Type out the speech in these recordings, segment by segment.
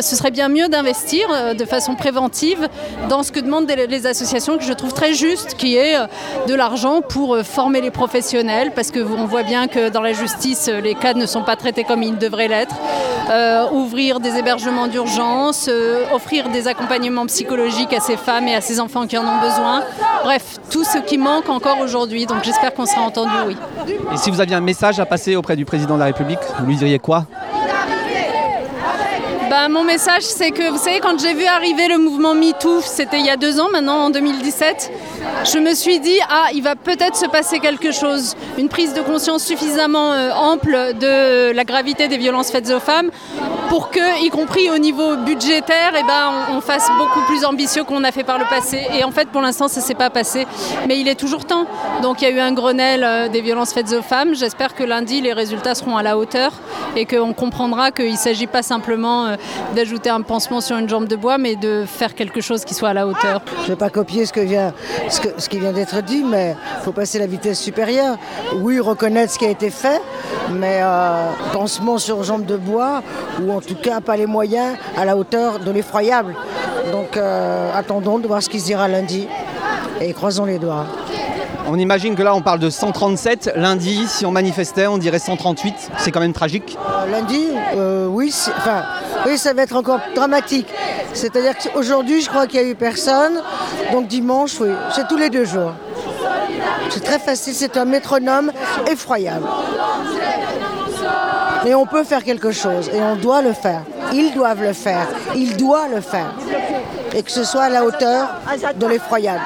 Ce serait bien mieux d'investir euh, de façon préventive dans ce que demandent les associations que je trouve très juste, qui est euh, de l'argent pour euh, former les professionnels, parce qu'on voit bien que dans la justice, les cas ne sont pas traités comme ils devraient l'être. ouvrir des hébergements d'urgence, offrir des accompagnements psychologiques à ces femmes et à ces enfants qui en ont besoin. Bref, tout ce qui manque encore aujourd'hui. Donc j'espère qu'on sera entendu, oui. Et si vous aviez un message à passer auprès du président de la République, vous lui diriez quoi? Bah, mon message, c'est que vous savez, quand j'ai vu arriver le mouvement MeToo, c'était il y a deux ans maintenant, en 2017, je me suis dit, ah, il va peut-être se passer quelque chose. Une prise de conscience suffisamment euh, ample de la gravité des violences faites aux femmes pour que, y compris au niveau budgétaire, eh ben, on, fasse beaucoup plus ambitieux qu'on a fait par le passé. Et en fait, pour l'instant, ça ne s'est pas passé. Mais il est toujours temps. Donc il y a eu un Grenelle euh, des violences faites aux femmes. J'espère que lundi, les résultats seront à la hauteur et qu'on comprendra qu'il ne s'agit pas simplement euh, d'ajouter un pansement sur une jambe de bois, mais de faire quelque chose qui soit à la hauteur. Je ne vais pas copier ce, que vient, ce, ce qui vient d'être dit, mais il faut passer la vitesse supérieure. Oui, reconnaître ce qui a été fait, mais euh, pansement sur jambe de bois, ou en tout cas pas les moyens à la hauteur de l'effroyable. Donc euh, attendons de voir ce qui se dira lundi et croisons les doigts. On imagine que là on parle de 137. Lundi, si on manifestait, on dirait 138. C'est quand même tragique. Euh, lundi, euh, oui, enfin, oui, ça va être encore dramatique. C'est-à-dire qu'aujourd'hui, je crois qu'il n'y a eu personne. Donc dimanche, oui, c'est tous les deux jours. C'est très facile, c'est un métronome effroyable. Mais on peut faire quelque chose et on doit le faire. Ils doivent le faire. Ils doivent le faire. Et que ce soit à la hauteur de l'effroyable.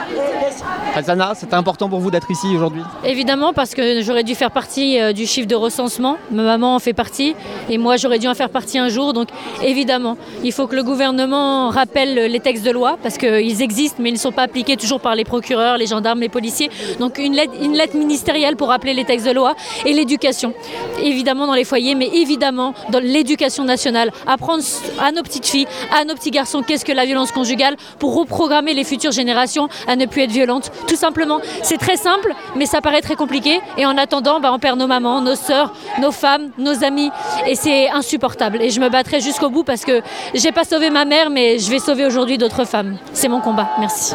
Azana, c'était important pour vous d'être ici aujourd'hui? Évidemment, parce que j'aurais dû faire partie euh, du chiffre de recensement. Ma maman en fait partie et moi j'aurais dû en faire partie un jour. Donc évidemment, il faut que le gouvernement rappelle les textes de loi parce qu'ils existent mais ils ne sont pas appliqués toujours par les procureurs, les gendarmes, les policiers. Donc une lettre, une lettre ministérielle pour rappeler les textes de loi et l'éducation. Évidemment dans les foyers, mais évidemment dans l'éducation nationale. Apprendre à nos petites filles, à nos petits garçons qu'est-ce que la violence conjugale pour reprogrammer les futures générations à ne plus être violentes tout simplement. C'est très simple, mais ça paraît très compliqué. Et en attendant, bah, on perd nos mamans, nos sœurs, nos femmes, nos amis. Et c'est insupportable. Et je me battrai jusqu'au bout parce que j'ai pas sauvé ma mère, mais je vais sauver aujourd'hui d'autres femmes. C'est mon combat. Merci.